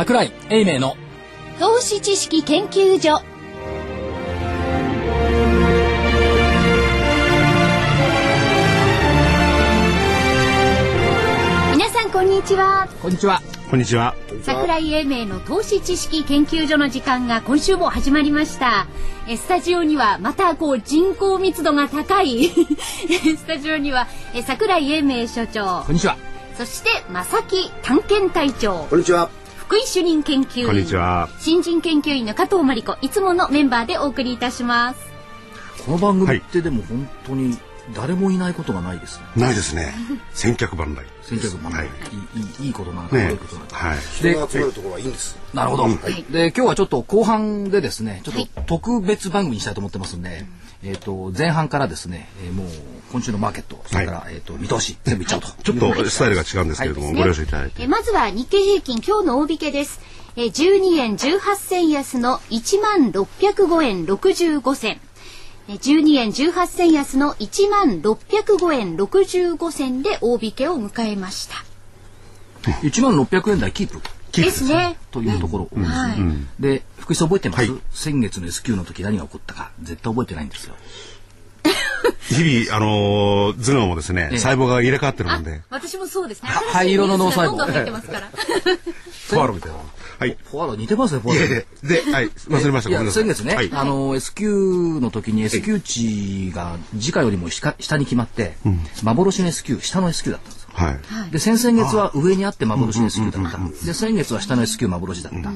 桜井英明の投資知識研究所。皆さんこんにちは。こんにちは。こんにちは。桜井英明の投資知識研究所の時間が今週も始まりました。えスタジオにはまたこう人口密度が高い。スタジオにはえ桜井英明所長。こんにちは。そして正木探検隊長。こんにちは。福井主任研究員こんにちは新人研究員の加藤真理子いつものメンバーでお送りいたしますこの番組ってでも本当に誰もいないことがないですね。ないですね。千客万来。選挙区も、はいいいいいいいことなのか、悪ねいことなのか。はい。人が集まるところはいいんです。なるほど、いで今日はちょっと後半でですねちょっはいと特別番組にしたいと思ってますんで、えっ、と前半からですね、えーもう今週のマーケットそれから、えっ、と見通し全部いっちゃおうと。ちょっとスタイルが違うんですけれども、はい。ご了承いただいて。えまずは日経平均今日の大引けです。え12円18銭安の1万605円65銭。え12円18銭安の1万605円65銭で大引けを迎えました。1万600円台キープですね。というところ、はい、で福井さん覚えてます、はい。先月の S q の時何が起こったか。絶対覚えてないんですよ。日々、あのー、頭脳もですね、ええ。細胞が入れ替わってるあので、私もそうですね。灰色の脳細胞。どんどん入ってますから。フォアロみたいな。はい。フォアロ似てますねフォアロで、で、はい、忘れました。いやごめんなさい。先月ね、はい。あの S q の時に S q 値が時価よりも下下に決まって、幻の S q 下の S q だったんです。よ。はい。で先々月は上にあって幻の S q だった。で先月は下の S q 幻だった。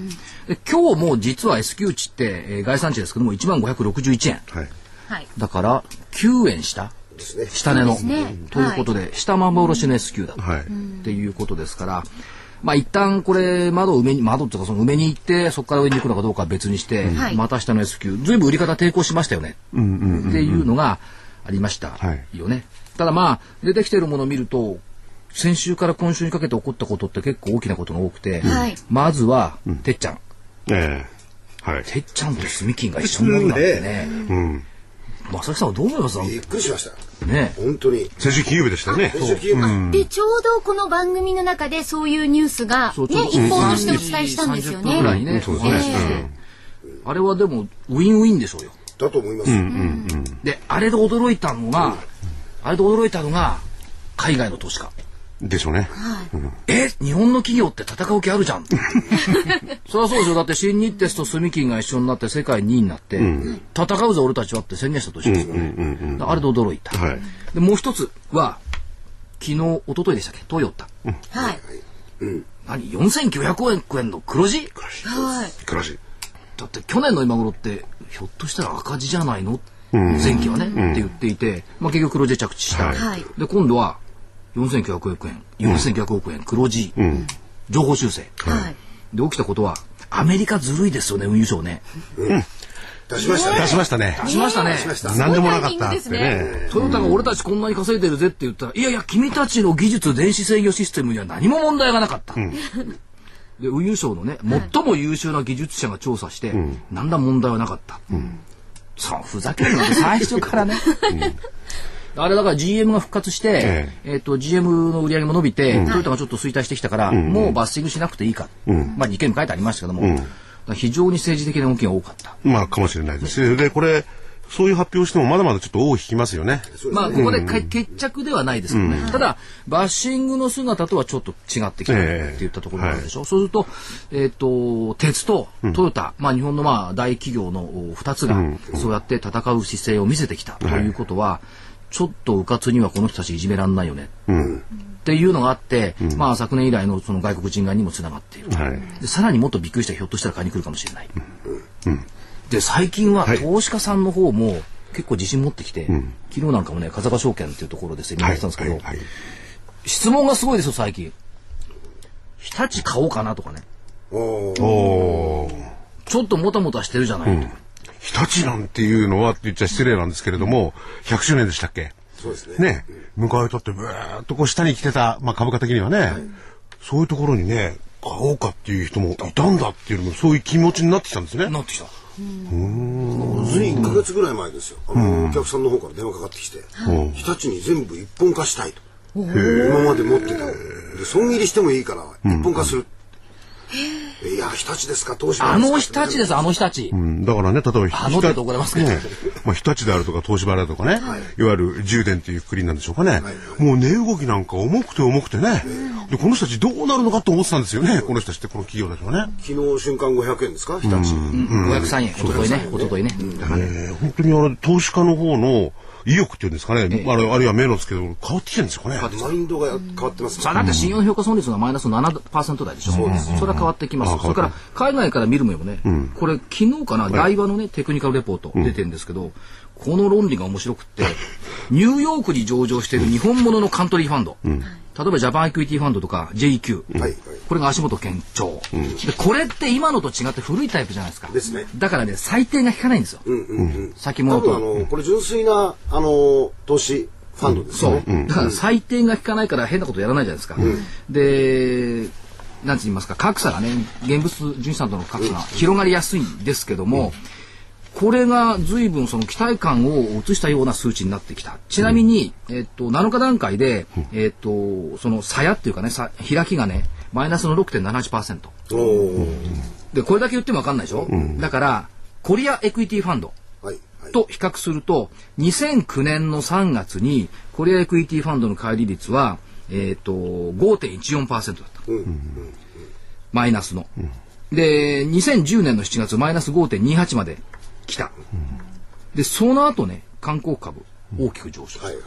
で今日も実は S q 値って、えー概算値ですけども1万561円。はい。はいだから9円下ですね。下値の、ねということで、下幻の S q だ、はいっていうことですから。まあ一旦これ窓を埋めに窓っていうかその埋めに行ってそこから上に行くのかどうかは別にして、はいまた下の S q ずいぶん売り方抵抗しましたよね、っていうのがありましたはいよね。ただまあ出てきてるものを見ると先週から今週にかけて起こったことって結構大きなことが多くて、はいまずは、てっちゃんええはい。てっちゃんと住金が一緒になるなんてね、うん。正木さんはどう思います？びっくりしました。ね本当に。先週金曜日でしたよね。先週金曜日でちょうどこの番組の中でそういうニュースがね一報としてお伝えしたんですよ30分ぐらいね。ね、そうですね。あれはでもウィンウィンでしょうよ。だと思います。で、あれで驚いたのが、あれで驚いたのが、海外の投資家。でしょうね。え日本の企業って戦う気あるじゃん。そりゃそうでしょ。だって新日鉄と住金が一緒になって世界2位になって、戦うぞ俺たちはって宣言した年ですよね。あれで驚いた。はいで、もう一つは、昨日、一昨日でしたっけ？トヨタ。はい。何 ?4900 円の黒字？はい。暮らし。だって去年の今頃ってひょっとしたら赤字じゃないの、前期はね、って言っていて、まあ、結局黒字で着地した、はいはいで今度は4900億円4900億円黒字、情報修正、はい。で起きたことはアメリカずるいですよね運輸省ね出しましたね。出しましたね。しましたね出しました。何でもなかったってね。トヨタが俺たちこんなに稼いでるぜって言ったら、いやいや、君たちの技術、電子制御システムには何も問題がなかった。で、運輸省のね、最も優秀な技術者が調査して、何ら問題はなかった。そう、ふざけるので最初からね。あれだから GM が復活して、えっ、と、GM の売り上げも伸びて、トヨタがちょっと衰退してきたから、もうバッシングしなくていいか。まあ、2件も書いてありましたけども、非常に政治的な動きが多かった。まあ、かもしれないです。で、これ、そういう発表してもまだまだちょっと尾を引きますよね。まあ、ここでか決着ではないですけどね。ただ、バッシングの姿とはちょっと違ってきたって言ったところがあるでしょ。そうすると、えっ、と、鉄とトヨタ、まあ、日本のまあ、大企業の2つが、そうやって戦う姿勢を見せてきたということは、ちょっとうかつにはこの人たちいじめらんないよね。っていうのがあって、まあ、昨年以来のその外国人側にもつながっている。はい。でさらにもっとびっくりしたらひょっとしたら買いに来るかもしれない。で最近ははい。投資家さんの方も結構自信持ってきて、昨日なんかもね風賀証券っていうところでセミナーやってたんですけど、はい。はい。質問がすごいですよ最近。日立買おうかなとかね。おー。おーちょっともたもたしてるじゃないとか、日立なんていうのはって言っちゃ失礼なんですけれども、100周年でしたっけ？そうですね。ね、迎えたってブーっとこう下に来てた、まあ株価的にはね、そういうところにね、買おうかっていう人もいたんだっていうのも、そういう気持ちになってきたんですね。なってきた。つい1ヶ月ぐらい前ですよ。あの、お客さんの方から電話かかってきて、日立に全部一本化したいと。今まで持ってたの。で、損切りしてもいいから、一本化する。いや、日立ですか、東芝ですか？あの日立です、あの日立。うんだからね、例えば、あのって怒られますけど。ねまあ、日立であるとか、東芝であるとかね、い、わゆる充電っていうくくりなんでしょうかね。もう値動きなんか重くて重くてね、で、この人たちどうなるのかと思ってたんですよね、この人たちって、この企業たちはね。昨日瞬間500円ですか、日立。503円、おとといね、おとといね。え。ー本当にあの、投資家の方の意欲っていうんですかね、あるあるいは目の付けど変わってきてるんですよね。マインドが変わってます。さあ、だって信用評価損率がマイナス7%台でしょ。そうです。それは変わってきます。それから、海外から見る目もね、これ、昨日かな、大和のね、テクニカルレポート出てるんですけど、この論理が面白くって、ニューヨークに上場している日本物のカントリーファンド、例えばジャパンエクイティファンドとか JQ、はいはい。これが足元堅調、で、これって今のと違って古いタイプじゃないですか。ですね。だからね、裁定が効かないんですよ。先多物と。分あの、これ純粋な、あの、投資ファンドですそう。だから最低が引かないから変なことやらないじゃないですか。で、なんて言いますか、格差がね、現物純資産との格差が広がりやすいんですけども、これが随分その期待感を移したような数値になってきた。ちなみに、えっと、7日段階で、えっと、その差やっていうかね、さ開きがね、マイナスの6.78%。おーで、これだけ言ってもわかんないでしょ、だから、コリアエクイティファンド。と比較すると、2009年の3月に、コリアエクイティファンドの乖離率は、えっ、と、5.14%だった。マイナスの。で、2010年の7月、マイナス5.28まで来た。で、その後ね、韓国株、大きく上昇。はいは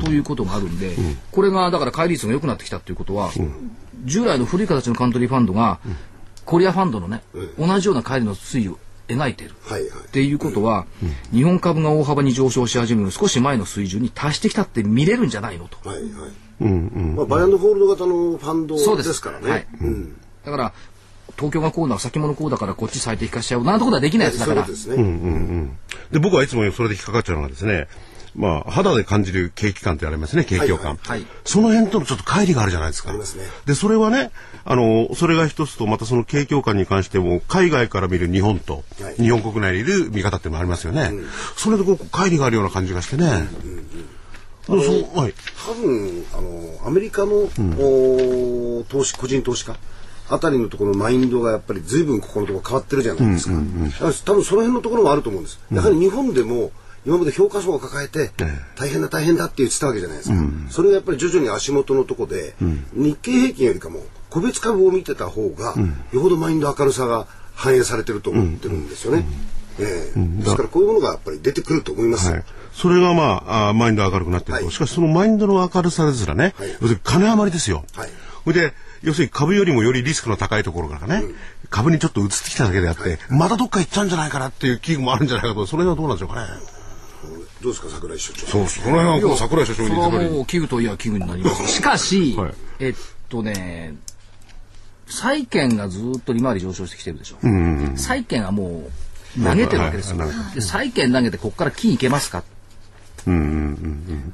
い。ということがあるんで、これがだから乖離率が良くなってきたということは、従来の古い形のカントリーファンドが、コリアファンドのね、同じような乖離の推移を描いている。はいはい。っていうことは、日本株が大幅に上昇し始める少し前の水準に達してきたって見れるんじゃないのと。はいはい。まあ、バイアンドホールド型のファンドですからね。はいうん。だから、東京がこうだ、先物こうだからこっち最適化しちゃう。なんてことはできないやつだから。で僕はいつもそれで引っかかっちゃうのがですね、まあ、肌で感じる景気感ってありますね、景況感。はいはいその辺とのちょっと乖離があるじゃないですか。すねで、それはね、あの、それが一つと、またその景況感に関しても、海外から見る日本と、はい日本国内にいる見方っていうのもありますよね。それでこう、乖離があるような感じがしてね。そうそうはい。多分、あの、アメリカの、お投資、個人投資家あたりのところのマインドがやっぱり随分ここのところ変わってるじゃないですか。だから多分その辺のところもあると思うんです。やはり日本でも、今まで評価層を抱えて、大変だ大変だって言ってたわけじゃないですか。それがやっぱり徐々に足元のところで、日経平均よりかも個別株を見てた方が、よほどマインド明るさが反映されてると思ってるんですよね。ええですからこういうものがやっぱり出てくると思いますよ。はい。それがまあ、あーマインド明るくなってると。はいしかしそのマインドの明るさですらね、はい金余りですよ。はいで、要するに株よりもよりリスクの高いところからね、株にちょっと移ってきただけであって、またどっか行っちゃうんじゃないかなっていう危惧もあるんじゃないかと、それはどうなんでしょうかね。どうですか桜井所長。そう、その辺はこう桜井所長それはもう危惧といえば危惧になります。しかし、はいえっとね、債券がずっと利回り上昇してきてるでしょ。債券はもう投げてるわけですよ。はいで債券投げてここから金いけますか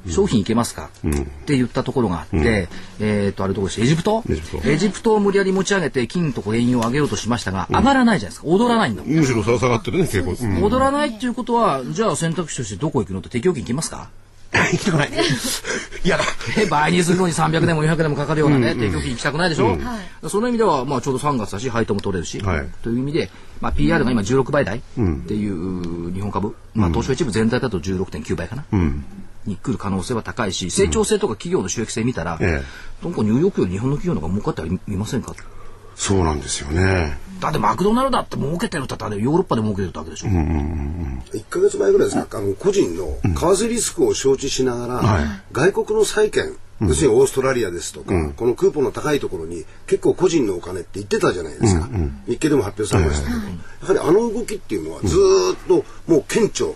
商品いけますか、って言ったところがあって、えっと、あれどこでした？エジプト？エジプト。を無理やり持ち上げて金と原油を上げようとしましたが、上がらないじゃないですか。踊らないんだもん。むしろ下がってるね、結構。うん。踊らないっていうことは、じゃあ選択肢としてどこ行くのって適用金行きますか？行きたくない。嫌だ。え倍にするのに300年も400年もかかるようなね、提供金行きたくないでしょ、その意味では、まあ、ちょうど3月だし、配当も取れるし、はい。という意味で、まあ、PR が今16倍台っていう日本株、まあ、東証一部全体だと16.9倍かな、に来る可能性は高いし、成長性とか企業の収益性見たら、えなんかニューヨークより日本の企業の方が儲かってはいみませんかそうなんですよね。だってマクドナルドだって儲けてるって言ったらヨーロッパで儲けてるわけでしょ、1ヶ月前ぐらいですか、あの個人の為替リスクを承知しながら、外国の債券、要するにオーストラリアですとか、このクーポンの高いところに結構個人のお金って言ってたじゃないですか、日経でも発表されましたけど、やはりあの動きっていうのはずーっともう顕著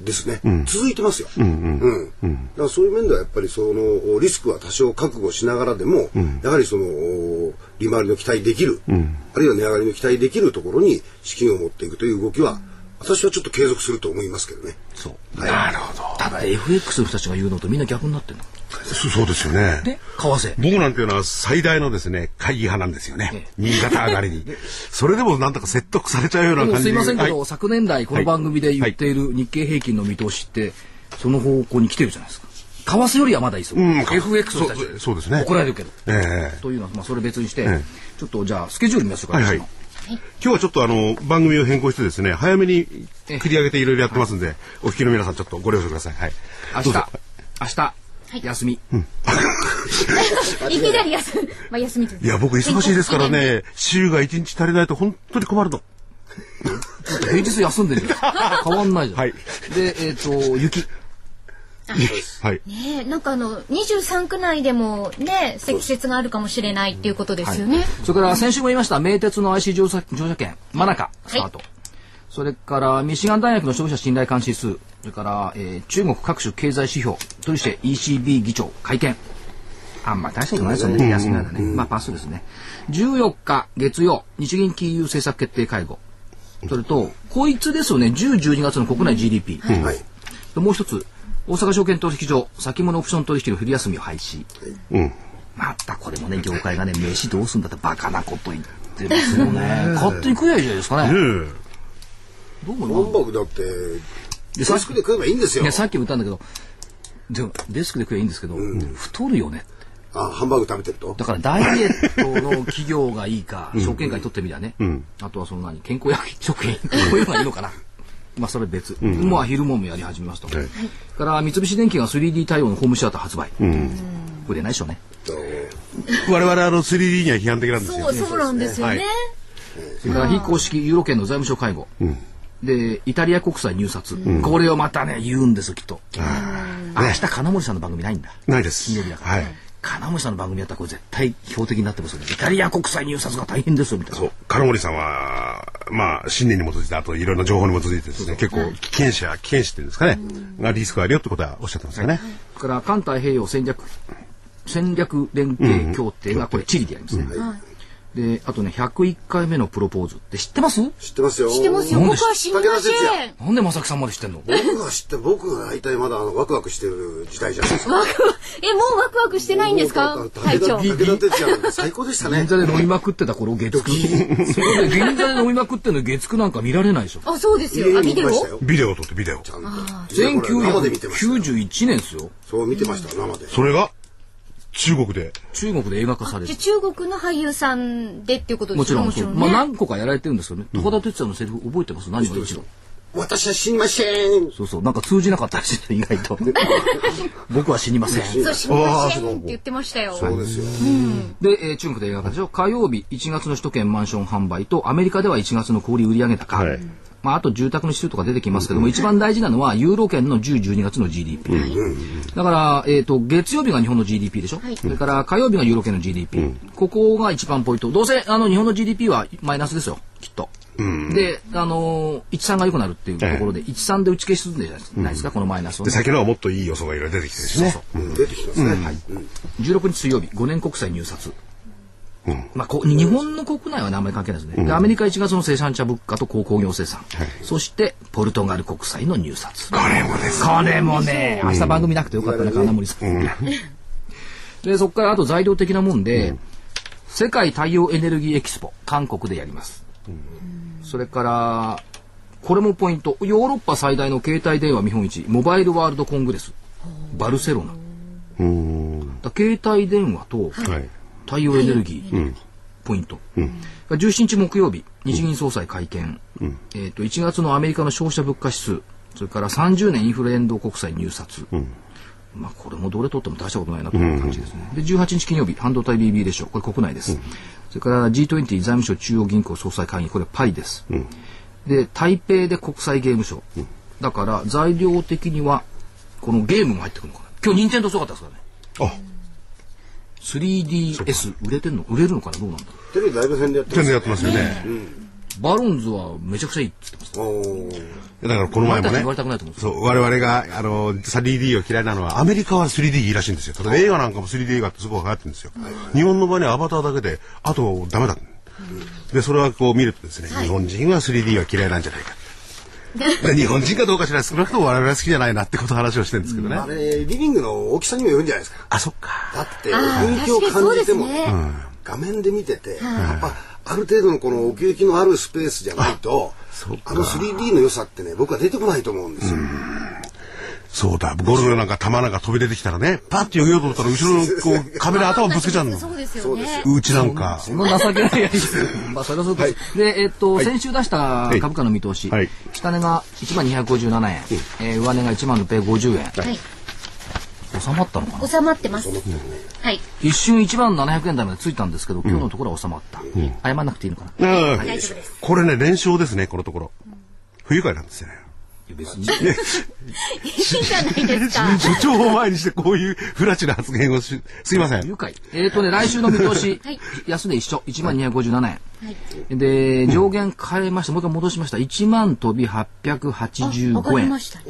ですね、続いてますよ、うんだからそういう面ではやっぱりそのリスクは多少覚悟しながらでも、やはりその利回りの期待できる、あるいは値上がりの期待できるところに資金を持っていくという動きは私はちょっと継続すると思いますけどね。そう。はい、なるほど。ただ FX の人たちが言うのとみんな逆になってるのそそうですよね。で為替。僕なんていうのは最大のですね、会議派なんですよね。新潟上がりに。それでもなんとか説得されちゃうような感じすいませんけど、はい。昨年来この番組で言っている日経平均の見通しって、その方向に来てるじゃないですか。為替よりはまだいいですよ。うん FX の人たち。そうですね。怒られるけど。ええ。というのは、まあ、それ別にして、ええ。ちょっとじゃあスケジュール見ましょうか、はいはい。今日はちょっとあの、番組を変更してですね、早めに繰り上げていろいろやってますんで、お聞きの皆さんちょっとご了承ください。はい。明日。明日、休み。いきなり休み、まあ休みといういや、僕忙しいですからね、週が一日足りないと本当に困るの。平日休んでるじゃん。変わんないじゃん。はいで、えっ、と、雪。はい。ねえなんかあの23区内でもね積雪があるかもしれないっていうことですよね。それから先週も言いました、名鉄の IC 乗車乗車券、マナカ、スタート。それから、ミシガン大学の消費者信頼監視指数、それから、えー中国各種経済指標、取りして ECB 議長、会見。あんま大したことないですよね、休みなんだね。まあ、パスですね。14日、月曜、日銀金融政策決定会合。それと、こいつですよね、10、12月の国内 GDP。はい。でもう一つ、大阪証券取引所、先物オプション取引の昼休みを廃止。うん。またこれもね、業界がね、飯どうすんだってバカなこと言ってますよね。勝手に食えばいいじゃないですかね。ねどう思いますハンバーグだって、でデスクで食えばいいんですよね、。さっきも言ったんだけど、でもデスクで食えばいいんですけど、太るよね。あ、ハンバーグ食べてると？だからダイエットの企業がいいか、証券会にとってみりゃね、あとはその何、健康薬食品、こういうのがいいのかな。まあそれ別。まあ昼ももやり始めました。はいから三菱電機が 3D 対応のホームシアター発売。売れないでしょうね。我々あの 3D には批判的なんですよそう。そうなんですよね。はいそれから非公式ユーロ圏の財務省会合。で、イタリア国債入札。これをまたね、言うんですよ、きっと。明日、金森さんの番組ないんだ。ないです金曜日だ。から。はい。金森さんの番組やったらこれ絶対標的になってますよね。イタリア国債入札が大変ですよ、みたいな。そう。金森さんは、まあ、信念に基づいて、あといろいろな情報に基づいてですね、結構危険者、危険視っていうんですかね、がリスクがあるよってことはおっしゃってますよね。それから環太平洋戦略、戦略連携協定がこれチリでやりますね。で、あとね、101回目のプロポーズって知ってます？知ってますよ。知ってますよ。なんで僕は知りません。なんで正木さんまで知ってんの？僕が知って、僕が大体まだあのワクワクしてる時代じゃないですか。ワクえもうワクワクしてないんですか？もう会長。武田鉄矢最高でしたね銀。座で飲みまくってた頃、月9。それで銀座で飲みまくってんの月9なんか見られないでしょ。あそうですよ。あビデオ見ましたよ。ビデオを撮ってビデオ。ちゃんと。生で見てました。1991年ですよ。そう見てました、生で。それが、中国で。中国で映画化される。中国の俳優さんでっていうことですかもちろんね。まあ何個かやられてるんですよね。高田哲也のセリフ覚えてます？何が一番私は死にません。そうそう。なんか通じなかったらしい意外と。僕は死にません。そう死にませんって言ってましたよ。そうですよ。で、えー中国で映画化でしょ？火曜日1月の首都圏マンション販売とアメリカでは1月の小売売上高。はいまあ、あと住宅の指数とか出てきますけども、一番大事なのはユーロ圏の10、12月の GDP。だから、えっ、と、月曜日が日本の GDP でしょ？それから火曜日がユーロ圏の GDP。ここが一番ポイント。どうせ、あの、日本の GDP はマイナスですよ。きっと。で、あのー、13が良くなるっていうところで、13で打ち消しするんじゃないですか、このマイナスをで、ね。先のはもっといい予想がいろいろ出てきてるしね。出てきてますね。はい。16日水曜日、5年国債入札。まあ、こ日本の国内はね、あんまり関係ないですね。でアメリカ1月の生産者物価と鉱工業生産。そして、ポルトガル国債の入札。これもです。これもね、明日番組なくてよかったね、金森さん。で、そこからあと材料的なもんで、世界太陽エネルギーエキスポ、韓国でやります。それから、これもポイント。ヨーロッパ最大の携帯電話見本市、モバイルワールドコングレス、バルセロナ。だ携帯電話とはい。太陽エネルギー、ポイント。17日木曜日、日銀総裁会見。えっと、1月のアメリカの消費者物価指数、それから30年インフレ連動国債入札。まあ、これもどれとっても大したことないなという感じですね。で、18日金曜日、半導体 BB でしょ。これ国内です。それから G20 財務省中央銀行総裁会議、これパイです。で、台北で国際ゲームショー。だから、材料的には、このゲームも入ってくるのかな。今日、任天堂すごかったですからね。あ、3DS 売れてんの？売れるのかな？どうなんだ？ろテレビライブ戦でやって全然やってますよね。う。バロンズはめちゃくちゃいいって言ってます。おーだからこの前もね言われたくないと思うんですよ。そう、我々が、あの、3D を嫌いなのは、アメリカは 3D いいらしいんですよ。例えば映画なんかも 3D 映画ってすごく流行ってるんですよ。日本の場合にはアバターだけで、あとダメだ。で、それはこう見るとですね、日本人は 3D は嫌いなんじゃないか。で 日本人かどうかしら少なくとも我々は好きじゃないなってことを話をしてるんですけどね。あれ、リビングの大きさにもよるんじゃないですか。あ、そっか。だって、雰囲気を感じても、ね画面で見てて、やっぱ、ある程度のこの奥行きのあるスペースじゃないと、あの 3D の良さってね、僕は出てこないと思うんですよ。そうだ、ゴルフなんか球なんか飛び出てきたらね、パッて避けようと思ったら後ろのこう 壁で頭ぶつけちゃうの。そうですよね。うちなんか。その情けないやつ。まあ、それはそうです。で、えっと、先週出した株価の見通し、はい下値が1万257円、えー上値が1万650円。はい。収まったのかな？収まってます。はい。一瞬1万700円台までついたんですけど、今日のところは収まった。謝らなくていいのかな、いうん大丈夫です。これね、連勝ですね、このところ。不愉快なんですよね。や別に。いいじゃないですか。所長を前にしてこういう不埒な発言をし、すいません。愉快。えっ、とね、来週の見通し、はい安値一緒、1万257円。はい。で、上限変えまして、もう一回戻しました。1万飛びあ、上が885円りま。したね。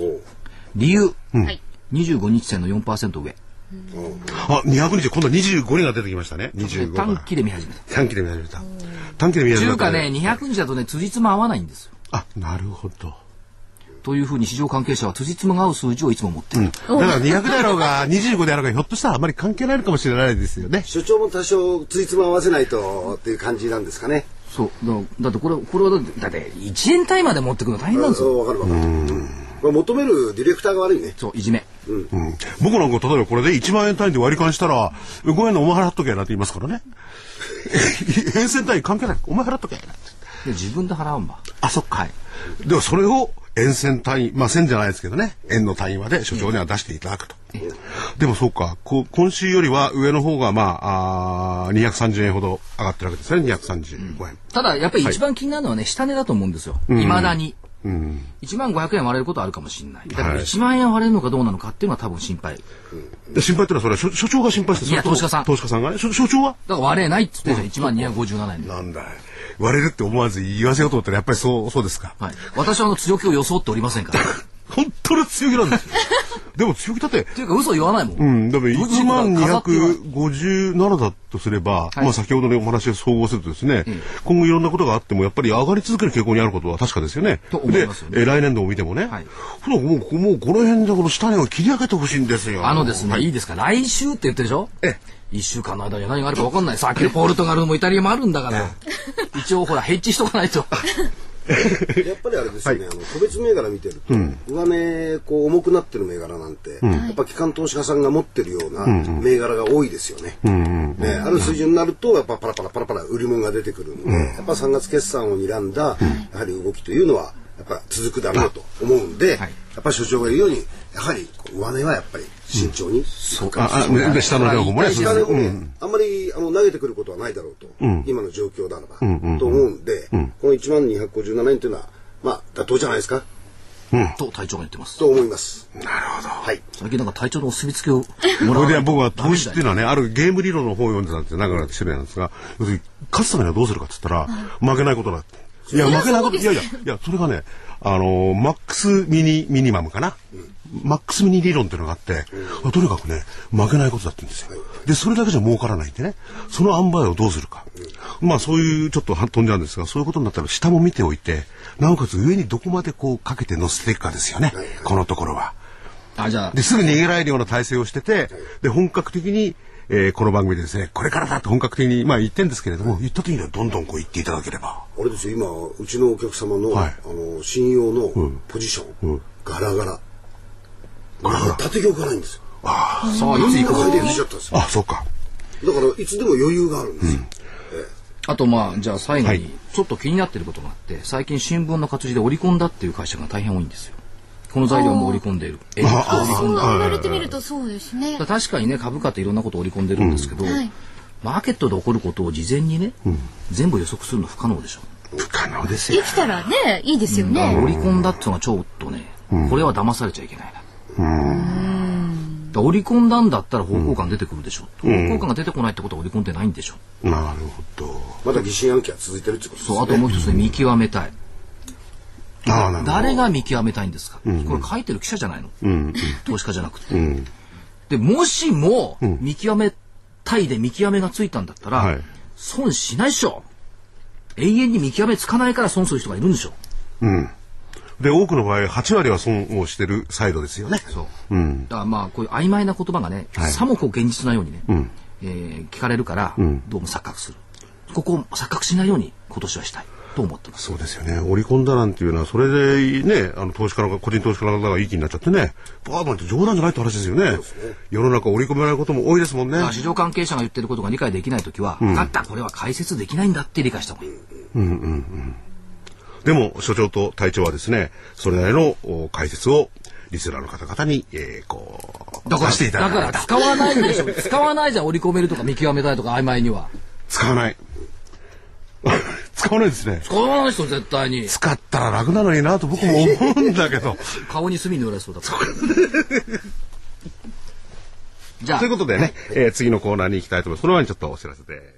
理由、はい。25日線の4%上。あ、200日、今度は25人が出てきましたね。25が。短期で見始めた。短期で見始めた。短期で見始めた。中華ね、200日だとね、辻褄合わないんですよ。あ、なるほど。というふうに市場関係者は辻褄が合う数字をいつも持ってる。だから200であろうが25であろうがひょっとしたらあまり関係ないのかもしれないですよね。所長も多少ついつま合わせないとっていう感じなんですかね。そう。だだってこれ、これはだって、だって1円単位まで持ってくるの大変なんですよ。わかるわかる。まあ求めるディレクターが悪いね。そう、いじめ。うん、僕なんか例えばこれで1万円単位で割り勘したら5円のお前払っとけやなんて言いますからね。円線単位関係ない。お前払っとけやなん自分で払うんば。あ、そっか。でもそれを円線単位、まあ線じゃないですけどね、円の単位まで所長には出していただくと。でもそうか、こ今週よりは上の方がまあ、あー230円ほど上がってるわけですね、235円。ただ、やっぱり一番気になるのはね、下値だと思うんですよ。未だに。1万500円割れることはあるかもしれない。だけどはい1万円割れるのかどうなのかっていうのは多分心配。で心配ってのはそれは所所長が心配していや投資家さん投資家さんがね。所所長は？だから割れないっつってんじゃん、1万257円で。なんだい。割れるって思わず言わせようと思ったらやっぱりそう、そうですか。はい。私はあの強気を装っておりませんから。っ 本当に強気なんですよ。でも強気だって、ていうか嘘言わないもん。うん、でも1万飾って言わない257だとすれば、はいまあ先ほどのお話を総合するとですね、今後いろんなことがあってもやっぱり上がり続ける傾向にあることは確かですよね。と思いますよねで、え来年度を見てもね、はいほらもうもうこの辺でこの下値を切り上げてほしいんですよ。あのですね、、はいいですか、来週って言ってるでしょ？え一週間の間に何があるか分かんない。さっきのポルトガルもイタリアもあるんだから。一応ほら、ヘッジしとかないと。やっぱりあれですよね、あの個別銘柄見てると、上値こう重くなってる銘柄なんて、やっぱ機関投資家さんが持ってるような銘柄が多いですよね。ねある水準になるとやっぱパラパラパラパラ売り物が出てくるんで、やっぱ3月決算を睨んだやはり動きというのはやっぱ続くだろうと思うんで、はい。やっぱり所長が言うようにやはり上値はやっぱり慎重に。ああで下の情報もね、そう下値もね、うんあんまりあの投げてくることはないだろうと、今の状況ならば、と思うんで、この1万257円というのは、まあ、妥当じゃないですか？と隊長が言ってます。と思います。なるほど。はい。最近なんか隊長のお墨付きをもらこれで僕は投資っていうのはね、あるゲーム理論の本を読んでたんですよ。長く種類なんですが、要するに、勝つためにはどうするかって言ったら、負けないことだって。いや、負けないこと、いやいや、いや、それがね、あのーマックスミニ、ミニマムかな。マックスミニ理論っていうのがあって、とにかくね、負けないことだって言うんですよ。で、それだけじゃ儲からないんでね、その塩梅をどうするか。まあ、そういう、ちょっとは飛んじゃうんですが、そういうことになったら下も見ておいて、なおかつ上にどこまでこうかけて乗せていくかですよね、このところは。あ、じゃあ、で、すぐ逃げられるような体制をしてて、で、本格的に、えーこの番組でですね、これからだって本格的に、まあ言ってんですけれども、言った時にはどんどんこう言っていただければ。あれですよ、今、うちのお客様の、はいあの、信用のポジション、ガラガラ。ガラガラ。縦玉がないんですよ。さあ、要するにこれで来ちゃったんですよ。あ、そうか。だから、いつでも余裕があるんですよ。あとまあ、じゃあ最後はいに、ちょっと気になってることがあって、最近新聞の活字で織り込んだっていう会社が大変多いんですよ。この材料も織り込んでいる。え織りあ込んだ。そう言われてみるとそうですね確かにね、株価っていろんなことを織り込んでるんですけど、はいマーケットで起こることを事前にね、全部予測するの不可能でしょ。不可能ですよ。できたらね、いいですよだからね。織り込んだっていうのがちょっとね、これは騙されちゃいけない織り込んだんだったら方向感出てくるでしょ。方向感が出てこないってことは織り込んでないんでしょ。なるほど。まだ疑心暗鬼は続いてるってことですそう、ね。あともう一つね、見極めたい。ああ、なるほど。誰が見極めたいんですか、これ書いてる記者じゃないの、投資家じゃなくて、でもしも見極めたいで見極めがついたんだったら、はい損しないっしょ永遠に見極めつかないから損する人がいるんでしょうん。で、多くの場合、8割は損をしてるサイドですよね。そう、うん。だからまあこういう曖昧な言葉がね、はいさもこう現実なようにね、えー聞かれるから、どうも錯覚するここを錯覚しないように今年はしたいと思ってます。そうですよね。織り込んだなんていうのは、それでね、あの、投資家の、個人投資家の方がいい気になっちゃってね、バードなんて冗談じゃないって話ですよね。世の中織り込めないことも多いですもんね。市場関係者が言ってることが理解できないときは、分かった、これは解説できないんだって理解した方がいい。でも、所長と隊長はですね、それなりのお解説を、リスナーの方々に、えー、こう、だから、出していただだからいた。使わないでしょ。使わないじゃん、織り込めるとか見極めたいとか曖昧には。使わない。使わないですね。使わない人絶対に。使ったら楽なのになと僕も思うんだけど。顔に墨塗られそうだから。じゃあという、ことでね、えー次のコーナーに行きたいと思います。その前にちょっとお知らせで。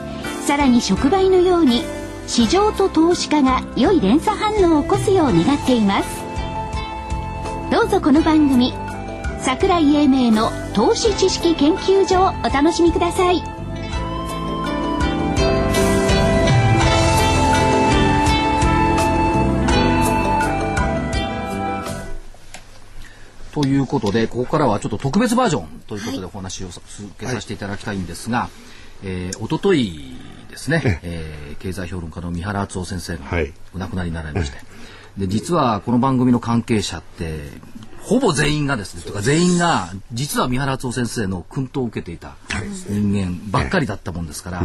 さらに触媒のように市場と投資家が良い連鎖反応を起こすよう願っています。どうぞこの番組桜井英明の投資知識研究所をお楽しみください。ということで、ここからはちょっと特別バージョンということでお話を続けさせていただきたいんですが、えー、おとといですね、えー、経済評論家の三原敦夫先生がはい。お亡くなりになられまして、で、実はこの番組の関係者って、ほぼ全員がですね、とか全員が、実は三原敦夫先生の薫陶を受けていた人間ばっかりだったもんですから、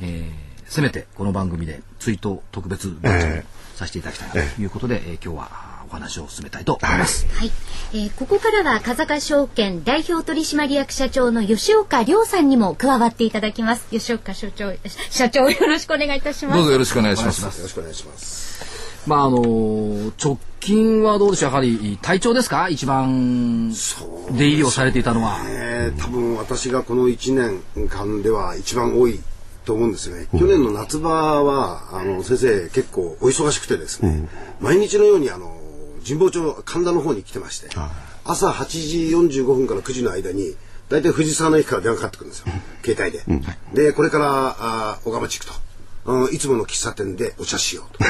えーせめてこの番組で追悼特別バージョンをさせていただきたいということで、えー今日はお話を進めたいと思います。はい、えーここからは風賀証券代表取締役社長の吉岡亮さんにも加わっていただきます吉岡所長社長よろしくお願いいたしますどうぞよろしくお願いします。よろしくお願いします。まああのー直近はどうでしょうやはり体調ですか？一番出入りをされていたのは。えー多分私がこの1年間では一番多いと思うんですよね。去年の夏場は、あの、先生結構お忙しくてですね、毎日のようにあの、神保町神田の方に来てまして、朝8時45分から9時の間に、大体藤沢の駅から電話かかってくるんですよ。携帯で。で、これから、あ小川地区と、うんいつもの喫茶店でお茶しようと。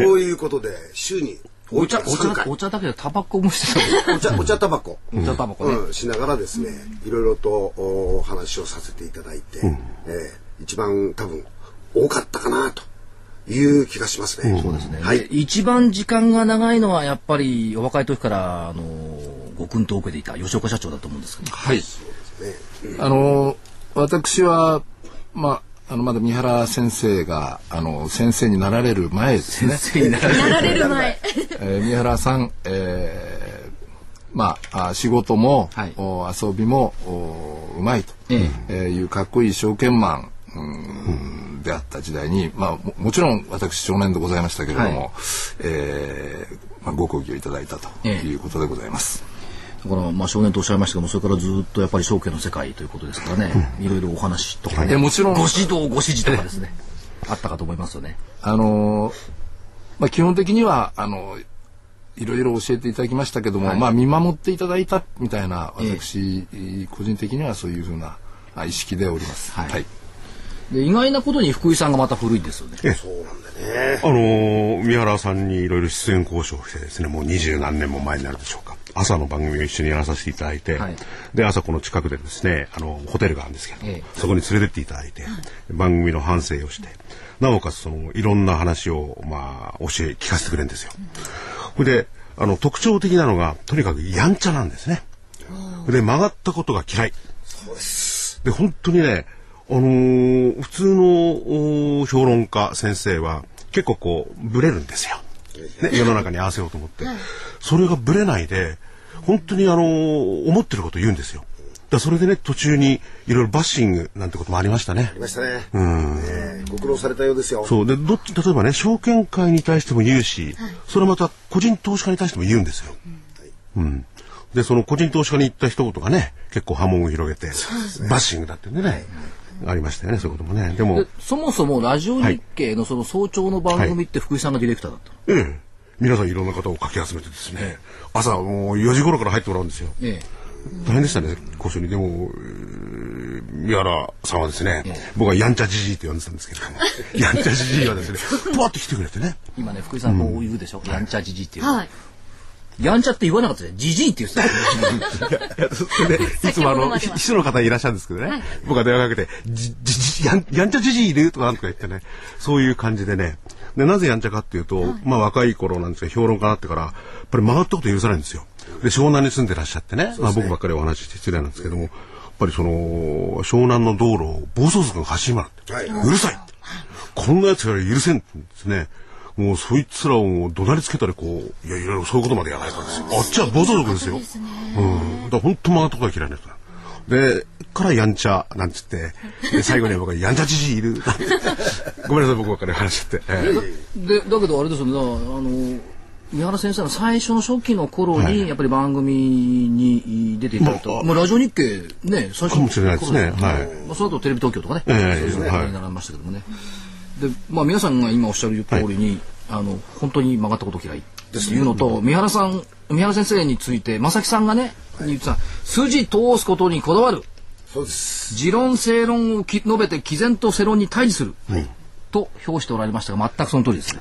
こういうことで、週にお茶、お3茶、回お茶だけでタバコもしてたお茶、お茶タバコ。お茶タバコね。うん、しながらですね、いろいろとお話をさせていただいて、えー一番多分多かったかなという気がしますね。そうですね。はい。一番時間が長いのはやっぱりお若い時からあのご薫陶を受けていた吉岡社長だと思うんですけど、はい。あの、私は、まあ、あの、まだ三原先生が、あの、先生になられる前ですね。先生になられる。前。えー三原さん、えーまあ、あ仕事も、はい。お遊びもおうまいと、ええ。ーいうかっこいい証券マン。うんであった時代に、まあ、ももちろん私少年でございましたけれども、はい。えーまあ、ご講義をいただいたとええ。いうことでございます。だからまあ少年とおっしゃいましたけどもそれからずっとやっぱり証券の世界ということですからね、いろいろお話とかね、えもちろん。ご指導ご指示とかですね。あったかと思いますよね。あのーまあ、基本的にはあのいろいろ教えていただきましたけども、まあ見守っていただいたみたいな私、個人的にはそういうふうなあ意識でおります。はい。はいで意外なことに福井さんがまた古いんですよね。そうなんだね。あのー三原さんにいろいろ出演交渉をしてですね、もう二十何年も前になるでしょうか。朝の番組を一緒にやらさせていただいて、はいで、朝この近くでですね、あの、ホテルがあるんですけど、ええそこに連れてっていただいて、番組の反省をして、なおかつその、いろんな話を、まあ、教え、聞かせてくれるんですよ。これで、あの、特徴的なのが、とにかくやんちゃなんですね。で、曲がったことが嫌い。で、本当にね、あのー普通のお評論家先生は結構こう、ブレるんですよ。ね、世の中に合わせようと思って。それがブレないで、本当にあのー思ってることを言うんですよ。だそれでね、途中にいろいろバッシングなんてこともありましたねあり。ましたね。ねえご苦労されたようですよ。そう。で、どっち、例えばね、証券会に対しても言うし、それまた個人投資家に対しても言うんですよ。うん。で、その個人投資家に言った一言がね、結構波紋を広げて、バッシングだってんでね、ありましたよね、そういうこともね。でもで、そもそもラジオ日経のその早朝の番組って福井さんがディレクターだったの？ええ、皆さんいろんな方をかき集めてですね、朝もう4時頃から入ってもらうんですよ。え大変でしたね、交渉に。でも、えー宮原さんはですね、僕はやんちゃじじいって呼んでたんですけれども、やんちゃじじいはですね、パワッと来てくれてね、え今ね、福井さんこう言うでしょ？やんちゃじじいっていう。はい。やんちゃって言わなかったですね。じじいって言ってた。それで、いつもあの、秘書の方いらっしゃるんですけどね、僕が電話かけて、じ、じ、じ、やん、やんちゃじじいいる？とかなんとか言ってね、そういう感じでね、で、なぜやんちゃかっていうと、まあ若い頃なんですけど、評論家になってから、やっぱり曲がったこと許さないんですよ。で、湘南に住んでらっしゃってね、まあ僕ばっかりお話しして失礼なんですけども、やっぱりその、湘南の道路を暴走族が走り回って、はい。うるさいこんな奴ら許せんって言うんですね。もうそいつらを怒鳴りつけたりこう、いや、いろいろそういうことまでやられたんですよ。あっちは暴走族ですよ。うん。だから本当曲がったことが嫌いな人だ。で、からやんちゃなんつって、で最後には僕はやんちゃじじいいる。ごめんなさい、僕ばっかり話しちゃって。ええで、だけどあれですよね、あの、三原先生の最初の初期の頃に、やっぱり番組に出ていただいた。まあまあ、ラジオ日経ね、最初かもしれないですね頃はいまあ、その後テレビ東京とかね、ええそういうのはいになられましたけどもね。で、まあ皆さんが今おっしゃる通りに、あの、本当に曲がったこと嫌い。っていうのと、三原さん、三原先生について、正木さんがね、言ってた、筋通すことにこだわる。そうです。持論正論をき述べて毅然と世論に対峙する。と評しておられましたが、全くその通りですね。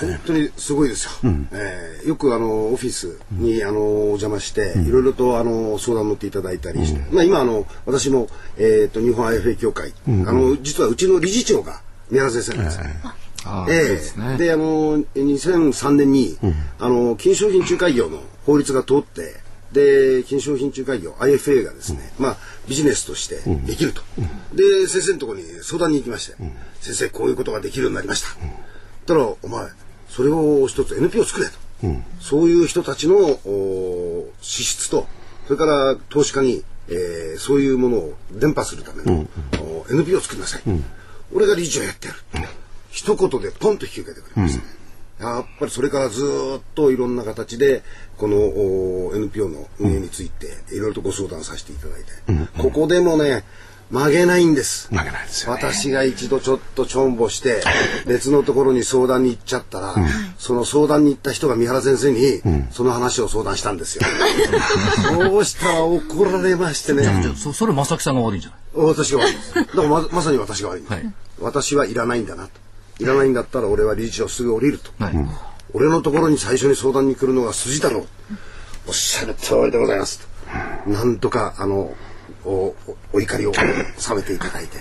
本当にすごいですよ。えーよくあのオフィスにあのお邪魔して、いろいろとあの相談乗っていただいたりして、まあ今あの私もえっ、と日本 IFA 協会、あの実はうちの理事長が宮原先生なんです。よ。ああそうえですね。えであの2003年に、あの金商品仲介業の法律が通ってで金商品仲介業 IFA がですね、まあビジネスとしてできると、で先生のところに相談に行きまして、先生こういうことができるようになりました、たらお前それを一つ NPO を作れと、そういう人たちのお資質とそれから投資家に、えーそういうものを伝播するための、お NPO を作りなさい、俺が理事長やってやる、一言でポンと引き受けてくれました、ねやっぱりそれからずーっといろんな形でこのお NPO の運営についていろいろとご相談させていただいて、ここでもね曲げないんです。負けないですよ、ね。私が一度ちょっとちょんぼして 別のところに相談に行っちゃったら、その相談に行った人が三原先生にその話を相談したんですよ。そうしたら怒られましてね。それ正木さんが悪いんじゃない？私が悪いです。だからままさに私が悪いんです、はい私はいらないんだなと。いらないんだったら俺は理事長すぐ降りると。はい。俺のところに最初に相談に来るのが筋だろう。おっしゃる通りでございますと。なんとかあのおおお怒りを冷めていただいて、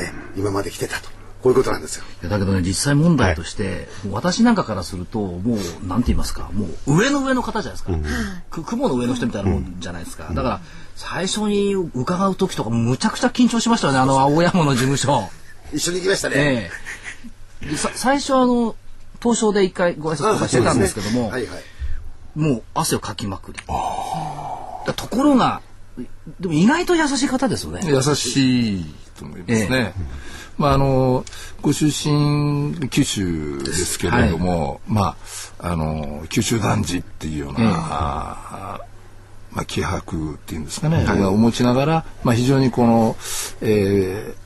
え今まで来てたと。こういうことなんですよ。いやだけどね、実際問題として、もう私なんかからすると、もう、なんて言いますか、もう上の上の方じゃないですか。く雲の上の人みたいなもんじゃないですか。だから、最初に伺う時とか、むちゃくちゃ緊張しましたよね、あの青山の事務所。一緒に行きましたね。ええでさ最初あの、東証で一回ご挨拶とかしてたんですけども、はいはい。もう汗をかきまくり。だところが、でも意外と優しい方ですよね。優しいと思いますね。まああのご出身九州ですけれども、まああの九州男児っていうような、ええあーまあ気迫っていうんですかね、を持ちながら、まあ非常にこの、えー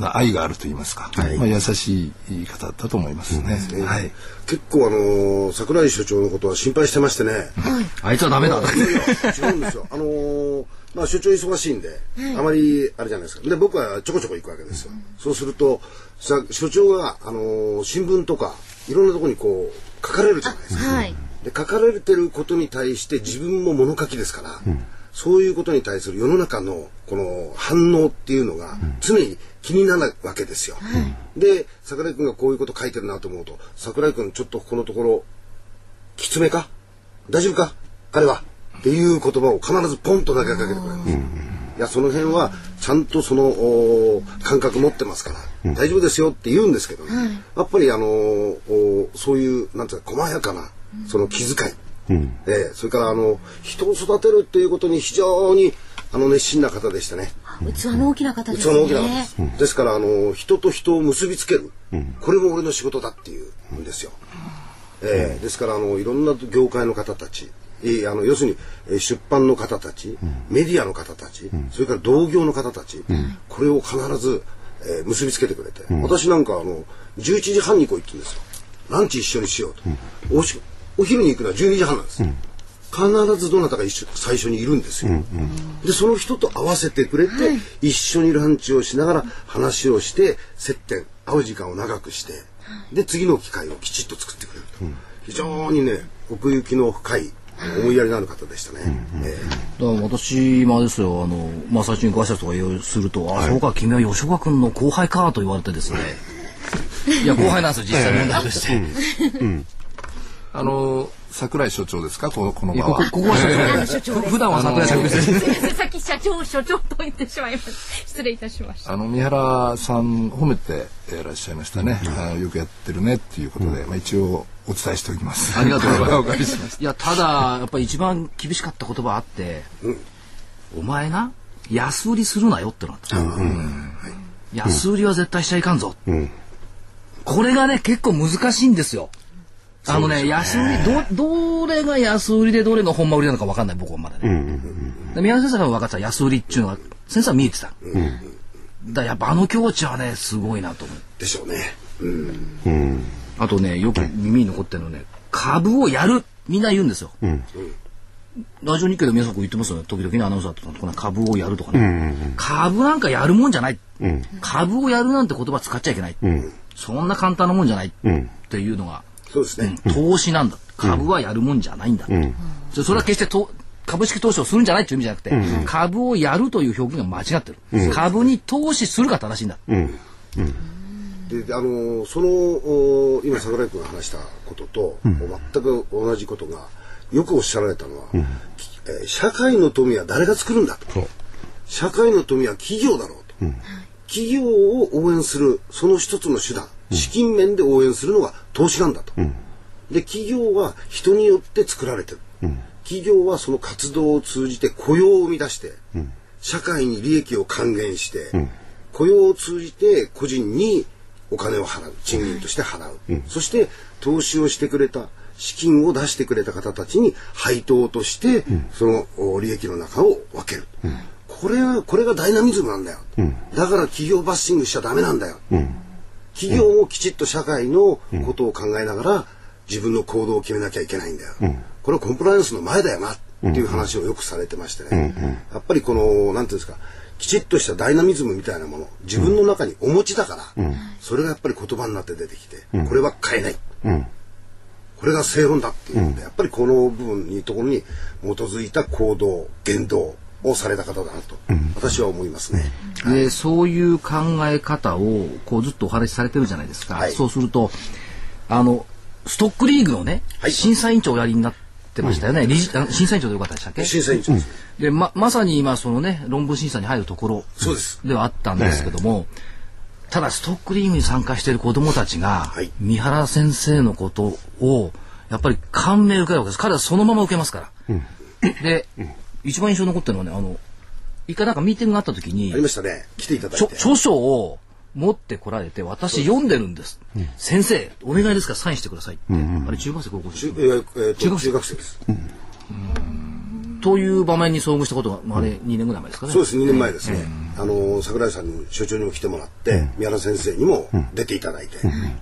な愛があると言いますか、まあ優しい方だったと思いますね。はい。結構あのー桜井所長のことは心配してましてね。あいつはダメだ。違うんですよ。あのーまあ所長忙しいんで、あまりあれじゃないですか。で僕はちょこちょこ行くわけですよ。そうするとさ所長があのー新聞とかいろんなところにこう書かれるじゃないですか。はい。で書かれてることに対して自分も物書きですから、そういうことに対する世の中のこの反応っていうのが常に気になるわけですよ。で桜井君がこういうこと書いてるなと思うと桜井君ちょっとここのところきつめか？大丈夫か？彼は？っていう言葉を必ずポンと投げかけてくれます。いや、その辺は、ちゃんとその、お感覚持ってますから、大丈夫ですよって言うんですけどね、やっぱりあのおそういう、なんていうか、細やかな、その気遣い、えーそれからあの、人を育てるっていうことに非常に、あの、熱心な方でしたね。器の大きな方ですね。器の大きな方です。ですから、あの、人と人を結びつける。これも俺の仕事だっていうんですよ。えーですから、あの、いろんな業界の方たち、えーあの要するに、えー出版の方たち、メディアの方たち、それから同業の方たち、これを必ず、えー結びつけてくれて、私なんかあの11時半に行こうって言うんですよ。ランチ一緒にしようと、おしお昼に行くのは12時半なんです、必ずどなたか一緒最初にいるんですよ、でその人と合わせてくれて、一緒にランチをしながら話をして接点会う時間を長くしてで次の機会をきちっと作ってくれると、非常にね奥行きの深い思いやりのある方でしたね、えだから私もあれですよあの、まあ、最初にご挨拶とかいろいろすると「あそうか君は吉岡君の後輩か」と言われてですね。いや後輩なんですよ実際問題として。あの桜井所長ですか？このこの場は。ここここは社長です。普段は桜井社長です。さっき社長所長と言ってしまいました失礼いたしました。あの三原さん褒めていらっしゃいましたね、あのよくやってるねっていうことで、まあ、一応お伝えしておきます。ありがとうございます。い。やただやっぱり一番厳しかった言葉あって、お前な安売りするなよってのがあった、安売りは絶対しちゃいかんぞ、これがね結構難しいんですよあのね安売りどどれが安売りでどれが本間売りなのか分かんない僕はまだね、で宮根先生が分かってた安売りっていうのが先生は見えてた、だからやっぱあの境地はねすごいなと思う。ーでしょうね、うん。あとね、よく耳に残ってるのね、株をやるみんな言うんですよ。ラジオ日経で皆さんこう言ってますよね。時々ね、アナウンサーとか、この株をやるとかね。株なんかやるもんじゃない。株をやるなんて言葉使っちゃいけない。そんな簡単なもんじゃない。っていうのが、そうですね、投資なんだ。株はやるもんじゃないんだ。そそれは決してと株式投資をするんじゃないっていう意味じゃなくて、株をやるという表現が間違ってる。株に投資するが正しいんだ。であのそのお今桜井君が話したことと、全く同じことがよくおっしゃられたのは、えー社会の富は誰が作るんだと。社会の富は企業だろうと、企業を応援するその一つの手段資金面で応援するのが投資なんだと、で企業は人によって作られてる、企業はその活動を通じて雇用を生み出して、社会に利益を還元して、雇用を通じて個人にお金を払う。賃金として払う、そして投資をしてくれた資金を出してくれた方たちに配当として、そのお利益の中を分ける、これはこれがダイナミズムなんだよ、だから企業バッシングしちゃダメなんだよ、企業もきちっと社会のことを考えながら自分の行動を決めなきゃいけないんだよ、これはコンプライアンスの前だよなっていう話をよくされてましてね、やっぱりこのなんていうんですかきちっとしたダイナミズムみたいなもの自分の中にお持ちだから、それがやっぱり言葉になって出てきて、これは変えない、これが正論だっていうので、やっぱりこの部分にところに基づいた行動言動をされた方だなと、私は思いますね。でそういう考え方をこうずっとお話しされてるじゃないですか、はい。そうするとあのストックリーグのね、はい。審査委員長をおやりになってましたよね、理事あ審査委員長でよかったでしたっけ？審査委員長です、でままさに今そのね論文審査に入るところではあったんですけども、ただストックリーグに参加している子どもたちが、はい。三原先生のことをやっぱり感銘を受けるわけです。彼はそのまま受けますから、で、一番印象に残ってるのはねあの一回なんかミーティングがあった時にありましたね。来ていただいて。著書を持ってこられて私読んでるんです、先生お願いですか？らサインしてくださいって、あれ中学生高校生中学生。中学生です、という場面に遭遇したことが、まあ、あれ2年ぐらい前ですかね。そうです。2年前ですね、あの桜井さんに所長にも来てもらって、三原先生にも出ていただいて、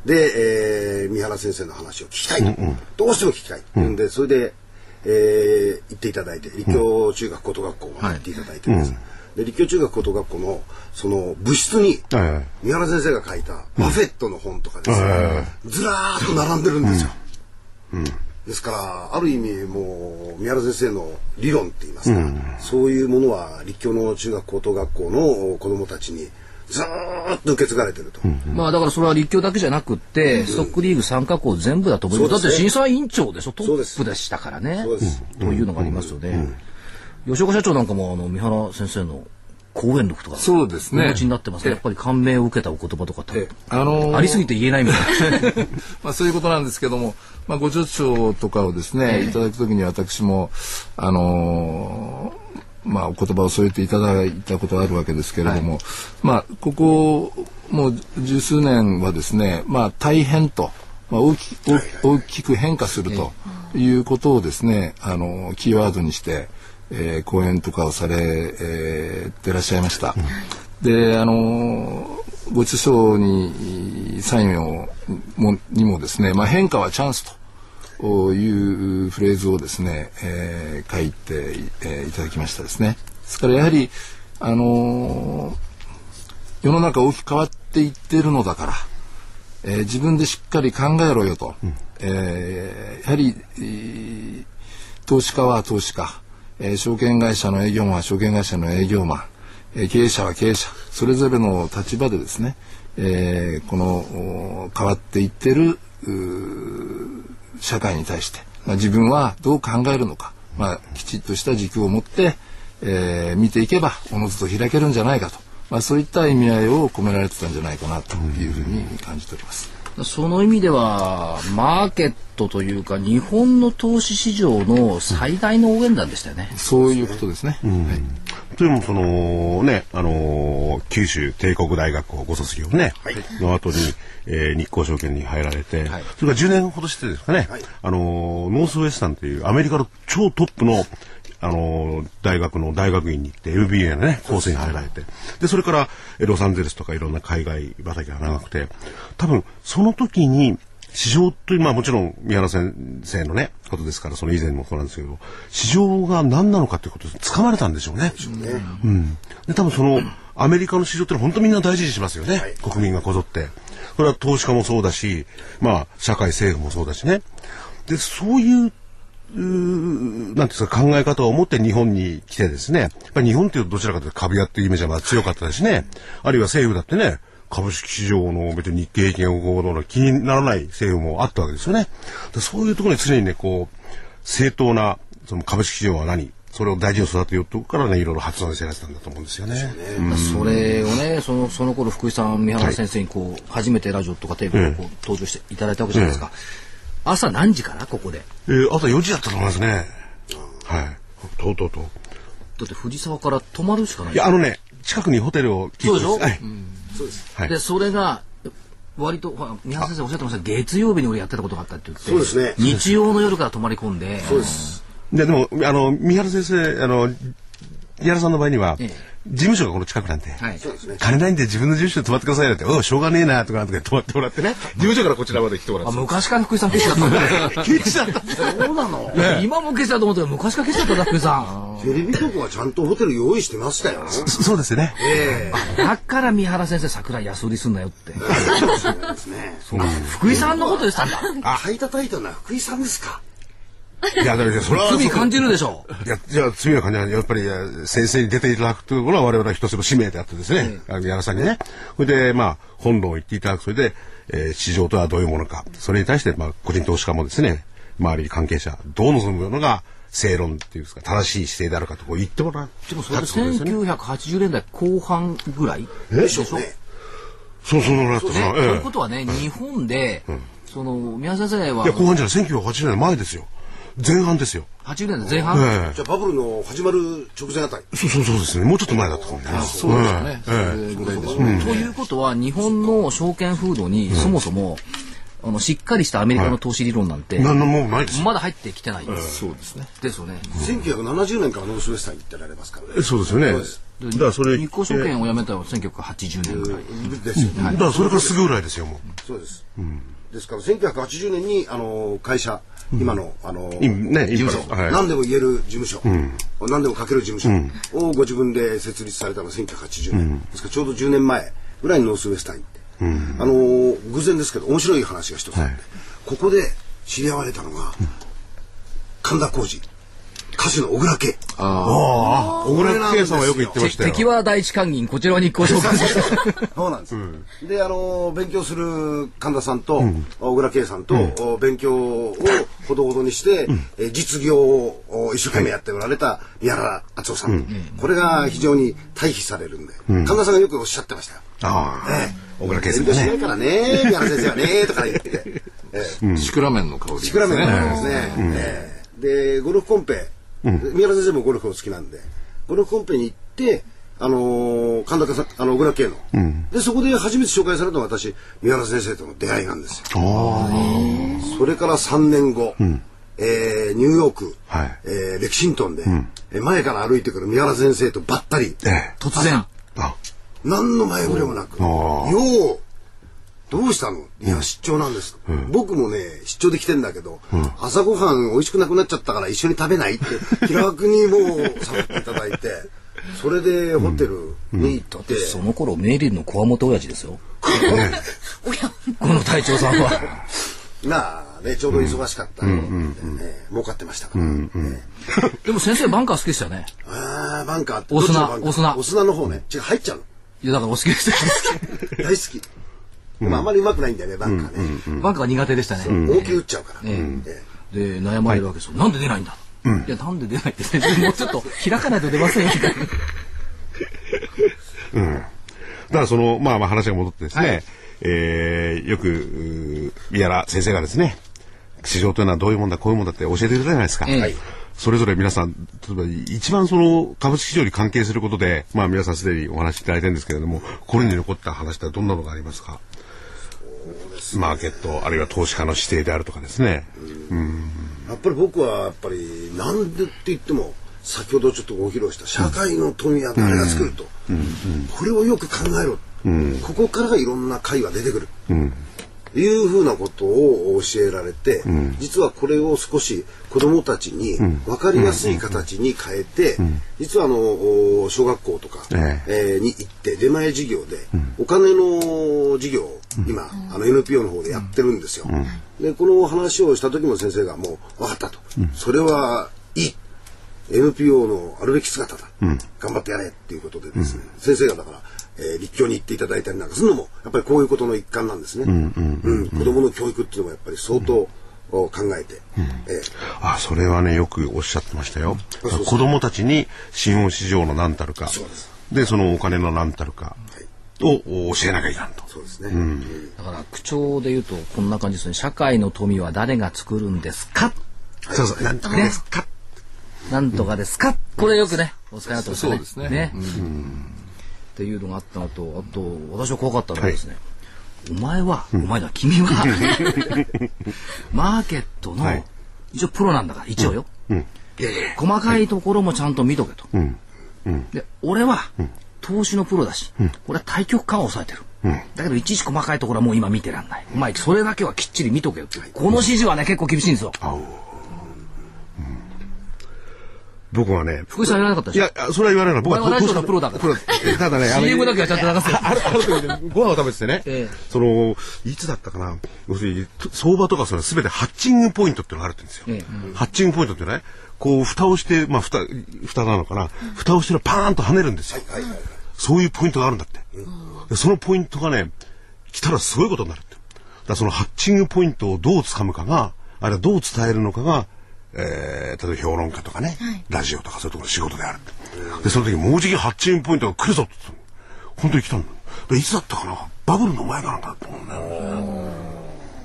で、えー三原先生の話を聞きたいと、どうしても聞きたい、うん、でそれで、えー行っていただいて立教中学高等学校まで行っていただいてです、で立教中学高等学校のその部室に三原先生が書いたバフェットの本とかですね、ずらーっと並んでるんですよ。ですからある意味もう三原先生の理論って言いますか、そういうものは立教の中学高等学校の子どもたちにずーっと受け継がれてると。まあだからそれは立教だけじゃなくって、ストックリーグ参加校全部だと思います。だって審査委員長でしょ、トップでしたからね。というのがありますよね。吉岡社長なんかもあの三原先生の講演録とかそうですねお持ちになってますね。やっぱり感銘を受けたお言葉とかってあのーありすぎて言えないみたいな。まあそういうことなんですけども、まあご著書とかをですね、いただくときに私も、あのーまあお言葉を添えていただいたことがあるわけですけれども、まあここもう十数年はですね、まあ大変と、まあ大き大大きく変化するとい。うことをですね、あのキーワードにして、えー講演とかをされ、えーてらっしゃいました。で、あのご著書にサインをもにもですね、まあ、変化はチャンスというフレーズをですね、えー書いて、えーいただきましたですね。ですからやはり、あのー世の中大きく変わっていっているのだから、えー自分でしっかり考えろよと、えーやはり、えー投資家は投資家、えー証券会社の営業マンは証券会社の営業マン、えー経営者は経営者。それぞれの立場でですね、えーこのお変わっていってる社会に対して、まあ、自分はどう考えるのか、まあ、きちっとした軸を持って、えー見ていけばおのずと開けるんじゃないかと、まあ、そういった意味合いを込められてたんじゃないかなというふうに感じております。その意味では、マーケットというか、日本の投資市場の最大の応援団でしたよね。そういうことですね。はい。というのもそのね、あのー九州帝国大学をご卒業ね、の後に、えー日興証券に入られて、はい。それから10年ほどしてですかね、あのーノースウェスタンというアメリカの超トップのあのー大学の大学院に行って MBA のね、コースに入られて、で、それからえーロサンゼルスとかいろんな海外畑が長くて、多分その時に市場という、まあもちろん宮原先生のね、ことですから、その以前もそうなんですけど、市場が何なのかということを掴まれたんでしょうね。うん。で、多分その、アメリカの市場ってのは本当みんな大事にしますよね。国民がこぞって。これは投資家もそうだし、まあ、社会政府もそうだしね。で、そういう、なんていうんですか、考え方を持って日本に来てですね、やっぱり日本っていうとどちらかというと株屋っていうイメージがまあ強かったですしね、あるいは政府だってね、株式市場の別に日経平均をの気にならない政府もあったわけですよね。でそういうところに常にね、こう、正当なその株式市場は何？それを大事に育てようとこからね、いろいろ発案せられてたんだと思うんですよね。それをね、そのその頃福井さん、三原先生にこう、初めてラジオとかテレビでこう登場していただいたわけじゃないですか。朝何時からここで。えー、朝4時だったと思いますね。はい。とうとうとう。だって藤沢から泊まるしかない。いや、あのね、近くにホテルを聞いてそうでしょ？はい。はいで、それが、割と、ほら三原先生おっしゃってました月曜日に俺やってたことがあったって言って。そうですね日曜の夜から泊まり込んで。そうです。で、でも、あの、三原先生、あの、三原さんの場合には、ええ事務所がこの近くなんで、はい。金ないんで自分の事務所で泊まってくださいよって、しょうがねえな、とかなんとか泊まってもらってね、事務所からこちらまで来てもらっあ、て。昔から福井さんケチだったんだ。ケチだったそうなの、今もケチだと思ったけど、昔からケチだったんだ、福井さん。テレビ局はちゃんとホテル用意してましたよ。そそうですね。えだから三原先生桜井安売りすんなよって。え そうですね。福井さんのこと言ってたんだ。あ、買い叩いたのは福井さんですか？いや、だからそれは、罪感じるでしょ。いや、じゃあ、罪は感じない。やっぱり、先生に出ていただくというのは我々は一つの使命であってですね、あの矢野さんにね。それで、まあ、本論を言っていただく。それで、えー市場とはどういうものか。それに対して、まあ、個人投資家もですね、周り関係者、どう望むのが正論っていうんですか、正しい姿勢であるかとこう言ってもらう。でもそれ立つことですよね1980年代後半ぐらいでしょうね。そうそうなったね、な。そういうえことはね、日本で、その、宮先生はえいや、、後半じゃない、1980年前ですよ。前半ですよ。80年代前半、ええじゃあバブルの始まる直前あたり。そうそうそうですね。もうちょっと前だったと思うんだよね。そうですね。それぐらいでしょうね。ということは、日本の証券風土に、そもそも、あの、しっかりしたアメリカの投資理論なんて、なんのもうないですよ。まだ入ってきてない。そうですね。ですよね。1970年からノースウェスタンに行ってられますからね。そうですよね。そうですだからそれ、日興証券を辞めたのは1980年ぐらい。ですよね。だからそれからすぐぐらいですよ、もう。そうです。ですから1980年にあの会社、今のあのいね、事務所、はい。何でも言える事務所、何でも書ける事務所。をご自分で設立されたのが1980年、ですからちょうど10年前ぐらいにノースウェスタン行って、あの偶然ですけど面白い話が一つあって、はい。ここで知り合われたのが、神田浩二歌手の小倉圭あ小倉圭さんはよく言ってましたよ。敵は第一関銀、こちらは日光証券。そうなんです。で、あの、勉強する神田さんと、小倉圭さんと、お勉強をほどほどにして、え実業をお一生懸命やっておられた宮原敦夫さん。これが非常に対比されるんで、神田さんがよくおっしゃってましたよ。ああ、小倉圭さ遠んがね。慮しないからね、宮原先生はね、とか言ってて。ええシクラメンの香りですシクラメンね。なんですね。ええで、ゴルフコンペ、宮原先生もゴルフお好きなんで、ゴルフコンペに行って、あのー神田さん、あの、小倉圭の、で、そこで初めて紹介されたのが私、宮原先生との出会いなんですよ。それから3年後、えーニューヨーク、はい。えーレキシントンで、えー前から歩いてくる宮原先生とばったり、ええ。突然。あ、何の前触れもなく、あよう、どうしたの？いや、出張なんです。僕もね、出張で来てんだけど、朝ごはん美味しくなくなっちゃったから一緒に食べないって、気楽にもう誘っていただいて、それでホテルに行って、その頃、メイリンのこわもて親父ですよ。この隊長さんは。な あ、ね、ちょうど忙しかったので、ね儲かってましたから。ねでも先生バンカー好きでしたよね。ああ、バンカーって。大砂どっちのバンカー？大砂大砂の方ね。違う、入っちゃうの。いや、だからお好きでしたよ。大好き。でもあんまり上手くないんだよね、バンカーね。バンカーが苦手でしたね。大きい打っちゃうから。ええ。で、悩まれるわけですよ。なんで出ないんだいや、なんで出ないって。もうちょっと開かないと出ませんよ、みたいな。だからその、まあまあ話が戻ってですね、えーよく、うー宮原先生がですね、市場というのはどういうもんだ、こういうもんだって教えてくれたじゃないですか。ええ。はい。それぞれ皆さん、例えば一番その株式市場に関係することで、まあ皆さんすでにお話しいただいてるんですけれども、これに残った話ってどんなのがありますか？マーケット、あるいは投資家の指定であるとかですね。やっぱり僕はやっぱりなんでって言っても先ほどちょっとご披露した社会の富は誰が作ると、これをよく考えろ、ここからいろんな会が出てくる、いうふうなことを教えられて、実はこれを少し子どもたちに分かりやすい形に変えて、実はあのお小学校とか、ええ。ーに行って出前授業で、お金の授業を今、あの NPO の方でやってるんですよ。でこの話をした時も先生がもう分かったと、それはいい。NPO のあるべき姿だ、頑張ってやれっていうことでですね、先生がだから、えー立教に行っていただいたりなんかするのもやっぱりこういうことの一環なんですね、うん子どもの教育っていうのもやっぱり相当、お考えて、えー。あ、それはね、よくおっしゃってましたよ。子供たちに資本市場の何たるか、そうです。で、そのお金の何たるか。を教えなきゃいかんと。そうですね、だから、口調で言うと、こんな感じですね。社会の富は誰が作るんですか？そうそう、なんとかですか？なんとかですか、これよくね、お使いになってましたね。そうですねっていうのがあったのと、あと、私は怖かったのはですね、お前は、お前だ、君は、マーケットの、はい。一応プロなんだから、一応よ。細かいところもちゃんと見とけと。で、俺は、投資のプロだし、これは対局感を抑えてる。だけど、いちいち細かいところはもう今見てらんない。お前、それだけはきっちり見とけよっていう。この指示はね、結構厳しいんですよ。僕はね、福井さん言わなかったでしょ？いや、あそれは言われない。僕はラジオのプロだからただね、あの CM だけはちゃんと流せよある、あるご飯を食べててね、ええその、いつだったかな、要するに、相場とかそれすべてハッチングポイントっていうのがあるんですよ。えハッチングポイントってね、こう、蓋をして、まあ、蓋、蓋なのかな、蓋をしてパーンと跳ねるんですよ。そういうポイントがあるんだって。でそのポイントがね、来たらすごいことになるって。だからそのハッチングポイントをどう掴むかが、あるいはどう伝えるのかが、えー、例えば評論家とかね、ラジオとかそういうところの仕事である。って。で、その時もうじきハッチングポイントが来るぞって言ったの本当に来たんだ。でいつだったかな？バブルの前かなんかだと思うんだよ。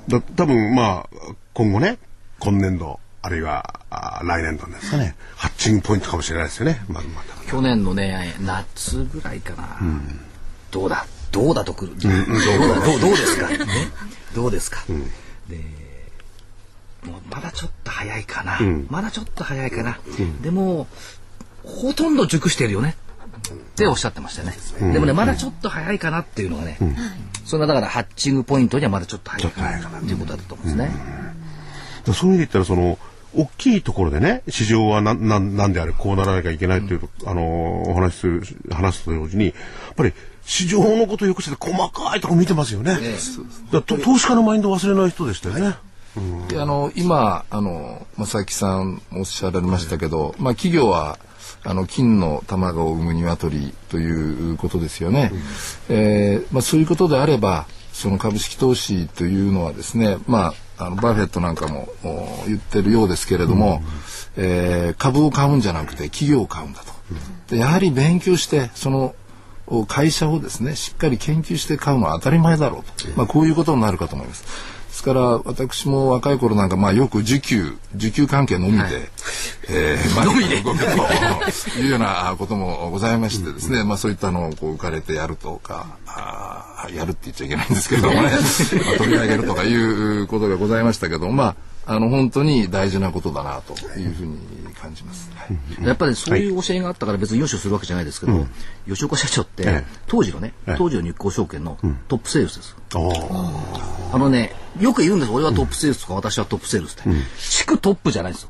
だ多分まあ、今後ね、今年度、あるいはあ来年度ですかね、ハッチングポイントかもしれないですよね。まあ、まあ、去年のね夏ぐらいかな、どうだ？どうだとくる、どうだ？どうどうですか、ね、どうですか、でもうまだちょっと早いかな、まだちょっと早いかな、でもほとんど熟してるよね。っておっしゃってましたね、でもねまだちょっと早いかなっていうのがね、それはだからハッチングポイントにはまだちょっと早いかなっていうことだと思うんですね、だそういう意味で言ったら、その、大きいところでね、市場はなん、なん、なんであれ、こうならなきゃいけないという、あのーお話しする、話すと同時に、やっぱり、市場のことをよくして細かいところ見てますよね。だからと投資家のマインド忘れない人でしたよね。であの今あの正木さんもおっしゃられましたけど、まあ企業はあの金の卵を産む鶏ということですよね。えーまあ、そういうことであればその株式投資というのはですね、まあ、あのバフェットなんかもお言ってるようですけれども、えー株を買うんじゃなくて企業を買うんだと。でやはり勉強してそのお会社をですねしっかり研究して買うのは当たり前だろうと、まあ、こういうことになるかと思います。ですから私も若い頃なんかまあよく受給受給関係のみで、えーまあ、動けというようなこともございましてですね、まあそういったのをこう浮かれてやるとかあーやるって言っちゃいけないんですけれどもね、まあ、取り上げるとかいうことがございましたけどまああの本当に大事なことだなというふうに感じます。はい。やっぱりそういう教えがあったから別によしをするわけじゃないですけど、吉岡社長って、ええ。当時のね、ええ。当時の日興証券のトップセールスです。あのね、よく言うんです。俺はトップセールスとか、私はトップセールスって。地区トップじゃないですよ。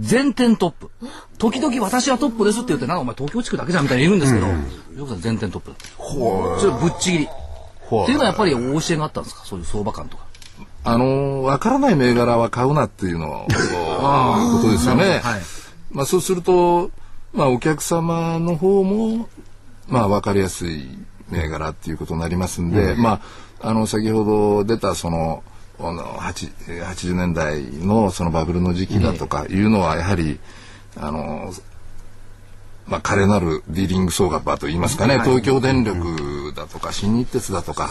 全店トップ。時々私はトップですって言って、なんかお前東京地区だけじゃんみたいに言うんですけど、よくさん全店トップだった。それぶっちぎり。っていうのはやっぱりお教えがあったんですか？そういう相場感とか。あのわからない銘柄は買うなっていうの ことですよね。はいまあそうすると、まあお客様の方もまあわかりやすい銘柄っていうことになりますんで、まああの先ほど出たそのあの8 80年代のそのバブルの時期だとかいうのはやはりあのまあ、彼なるディーリング総額といいますかね、東京電力だとか新日鉄だとか、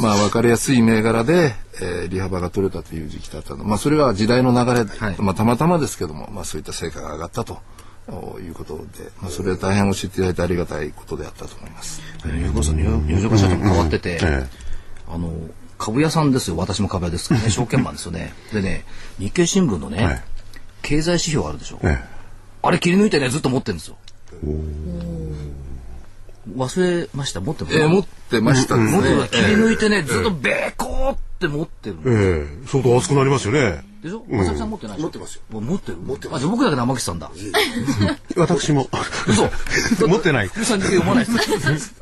まあ分かりやすい銘柄で、えー利幅が取れたという時期だったのまあそれは時代の流れまあたまたまですけども、まあそういった成果が上がったということで、まあそれは大変教えていただいてありがたいことであったと思います。吉岡さん、吉岡社長も変わってて、えあの、株屋さんですよ。私も株屋ですからね。証券マンですよね。でね、日経新聞のね、はい経済指標あるでしょ。えあれ切り抜いてね、ずっと持ってるんですよ。忘れました？持ってます？えー持ってましたね。持ってる切り抜いてね、ずっとべこーって持ってるのえええ相当熱くなりますよねでしょ？まさきさん持ってない持ってますよもう持ってる？持ってます。あ、じゃあ僕だけ生木さんだ。私も嘘 持ってない読まないです。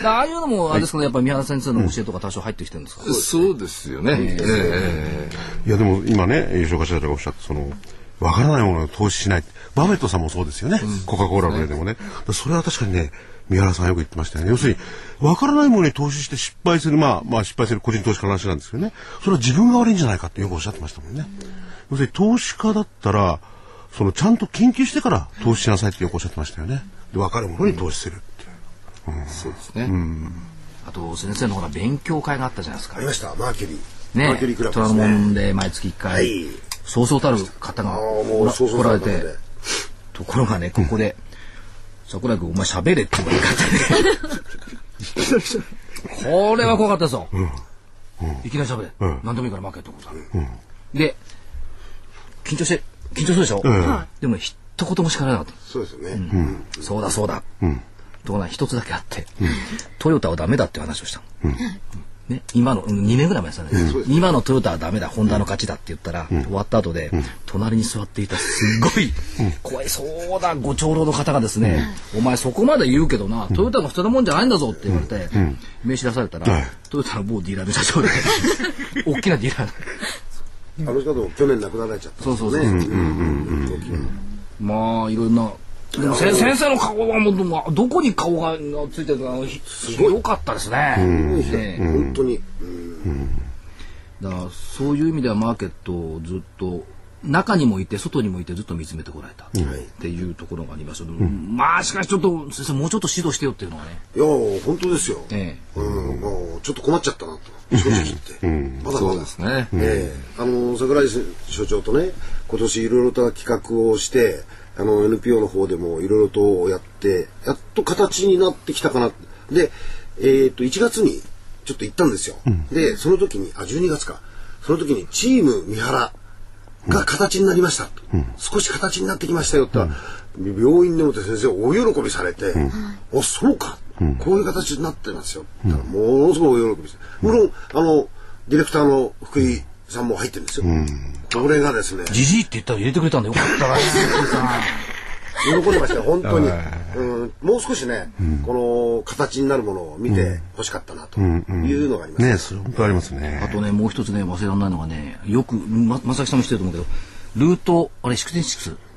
ああいうのも、あれですかね、やっぱり宮原先生の教えとか多少入ってきてるんですか、そうですよね。ええ。いやでも今ね吉岡社長がおっしゃったそのわからないものを投資しない。バフェットさんもそうですよね、コカ・コーラの例でもね。それは確かにね宮原さんよく言ってましたよね。要するにわからないものに投資して失敗するまあまあ失敗する個人投資家の話なんですけどね。それは自分が悪いんじゃないかってよくおっしゃってましたもんね、要するに投資家だったらそのちゃんと研究してから投資しなさいってよくおっしゃってましたよね。で分かるものに投資するそうですね。あと、先生のほら、勉強会があったじゃないですか。あり。ました。マーキュリー。マねーキュリークラブ虎ノですね。門で毎月1回、はい。そうそうたる方がああもうそうそう来られてところがね、ここで、桜井君、お前喋れって言われ方で、これは怖かったですよ。いきなり喋れ。何でもいいからマーケットさん。で、緊張して、緊張するでしょ、でも、一言も叱られなかった。そうですよね、うん。そうだそうだ。ところが一つだけあって、トヨタはダメだっていう話をしたの。ね、今の、2年ぐらい前ですよね、今のトヨタはダメだ、ホンダの勝ちだって言ったら、終わった後で、隣に座っていたすごい、怖いそうなご長老の方がですね、お前そこまで言うけどな、トヨタが捨てたもんじゃないんだぞって言われて、名刺出されたら、トヨタの某ディーラーの社長で、大きなディーラー。あの人も去年亡くなられちゃったそうそうそううんうんうん。まあいろんなでもせ先生の顔はもうどこに顔がついてるかひひどかったですね。ね本当に、うん。だからそういう意味ではマーケットをずっと中にもいて外にもいてずっと見つめてこられた。っていうところがあります。けど、まあしかしちょっと先生もうちょっと指導してよっていうのはね。いや本当ですよ、えうん、もうちょっと困っちゃったなと。正直言って、まだまだ。そうですね。ええ。あの桜井所長とね今年いろいろと企画をしてあの NPO の方でもいろいろとやってやっと形になってきたかな。でえっ、と1月にちょっと行ったんですよ、でその時にあ12月か。その時にチーム三原が形になりました、少し形になってきましたよって言ったら、病院でもって先生大喜びされて「おそうか、こういう形になってますよ」ものすごい大喜びして。無論あのディレクターの福井さんも入ってるんですよ。これがですね、じじいって言ったら入れてくれたんでよ。かったな。喜んでましたよ、本当に。うん、もう少しね、この形になるものを見て欲しかったなというのがあります。ねそれ本当ありますね。あとねもう一つね忘れられないのがねよくままさきさんも知ってると思うけどルートあれシクテンシックス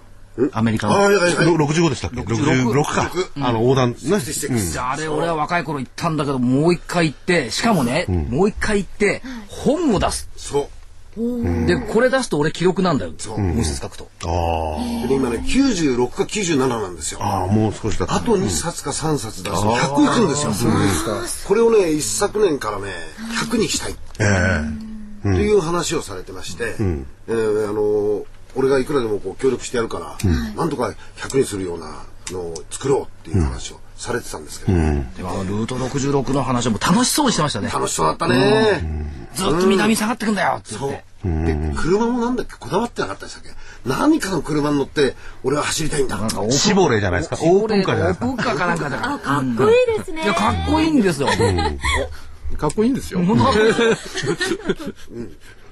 アメリカの。ああ、いやいやい。やろ65でしたっけ？66 66か。あの、横断ね。66あれ俺は若い頃行ったんだけどもう一回行ってしかもね、もう一回行って本を出す。そう。でこれ出すと俺記録なんだよ。文節書くと。あで今ね、96か97なんですよ。あ。ああ、もう少しだ。あと2冊か3冊出すと100いくんですよ。これをね、一昨年からね、100にしたい。えという話をされてまして、えーあのー俺がいくらでもこう協力してやるから、なんとか100にするようなのを作ろうっていう話をされてたんですけど、でもあのルート66の話はもう楽しそうにしてましたね。楽しそうだったね、ずっと南に下がってくんだよって言そうってで車もなんだっけこだわってなかったでしたっけ？何かの車に乗って俺は走りたいんだ。なんかシボレーじゃないですか？オープンカーじゃないですか？オープンカーかなんかだ。からかっこいいですね。いやかっこいいんですよ。かっこいいんですよ。本当。だ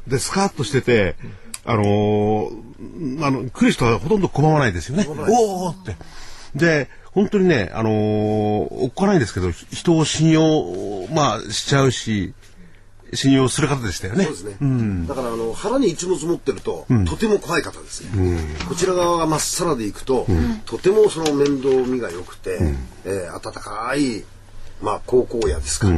で、スカーッとしてて、あのーあの、来る人はほとんど拒まないですよね。おおって。で、本当にね、あのーおっかないんですけど、ひ人を信用、まあ、しちゃうし、信用する方でしたよね。そうですね、だからあの腹に一物持ってると、とても怖い方ですね、こちら側がまっさらでいくと、とてもその面倒見が良くて、えー温かいまあ高校屋ですか、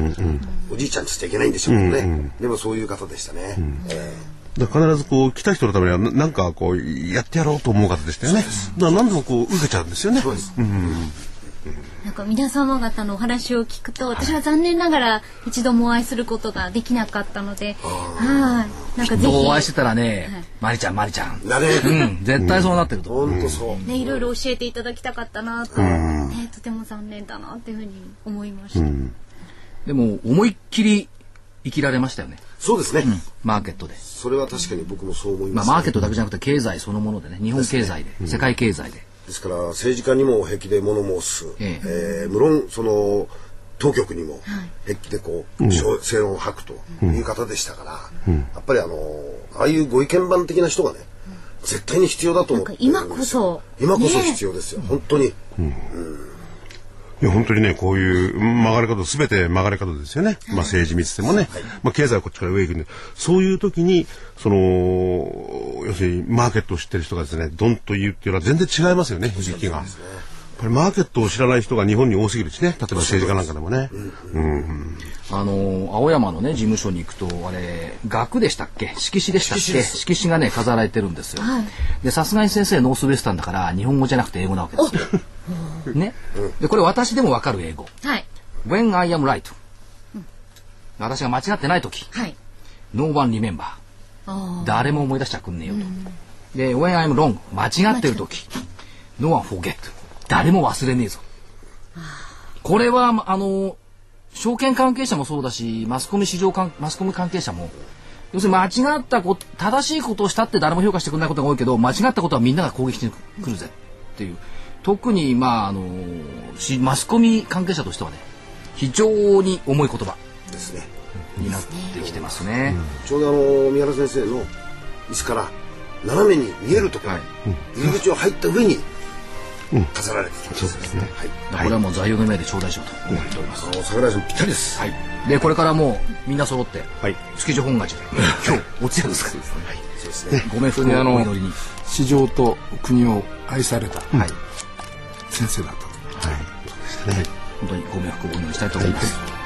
おじいちゃんつっちゃいけないんでしょうけどね、でもそういう方でしたね、えだから必ずこう、来た人のためには、ななんかこう、やってやろうと思う方でしたよね。だから何でもこう、受けちゃうんですよね。なんか皆様方のお話を聞くと、私は残念ながら一度もお会いすることができなかったので、はい。なんかぜひ、お会いしてたらねマリちゃんマリちゃん。うん。絶対そうなってるとほん。とそう、ね、いろいろ教えていただきたかったなと、ね、とても残念だなっていうふうに思いました。でも思いっきり生きられましたよねそうですね、マーケットで。それは確かに僕もそう思いまあます、マーケットだけじゃなくて経済そのものでね。日本経済で世界経済で。ですから政治家にも平気で物申す、ええ。ー無論その当局にも平気でこう、正論を吐くという方でしたから、やっぱりあのああいうご意見番的な人がね、絶対に必要だと思ってるんですよ。なんか今こそ。今こそね必要ですよ、本当に、いや、本当にね、こういう曲がり方、すべて曲がり方ですよね。まあ政治見つてもね、まあ経済はこっちから上行くんで、そういう時に、その、要するにマーケットを知ってる人がですね、ドンと言うっていうのは全然違いますよね、時期が。やっぱりマーケットを知らない人が日本に多すぎるしね、例えば政治家なんかでもね。あの青山のね事務所に行くとあれ額でしたっけ？色紙でしたっけ？色紙がね飾られてるんですよ、でさすがに先生ノースウェスタンだから日本語じゃなくて英語なわけですよね、でこれ私でもわかる英語。はい。When I am right、私が間違ってない時。はい。No one remember あ誰も思い出しちゃくんねえよと、で When I'm wrong 間違ってる時。No one forget 誰も忘れねえぞ。これはあの証券関係者もそうだしマスコミ市場関マスコミ関係者も。要するに間違ったこと正しいことをしたって誰も評価してくれないことが多いけど間違ったことはみんなが攻撃してくるぜっていう特にまああのしマスコミ関係者としてはね非常に重い言葉ですね。になってきてますね。ちょうどあの三原先生の椅子から斜めに見えるところ、はい。入り口を入った上に飾られてたんですね、はい。これはもう座右の銘で頂戴しようと思っております。桜井さんぴったりです、はい。でこれからもうみんな揃って、はい。築地本願寺で 今日お通夜ですから。そうですね。ご冥福のお祈りに。市場と国を愛された。はい。先生だったと。本当にご冥福をお祈りしたいと思います。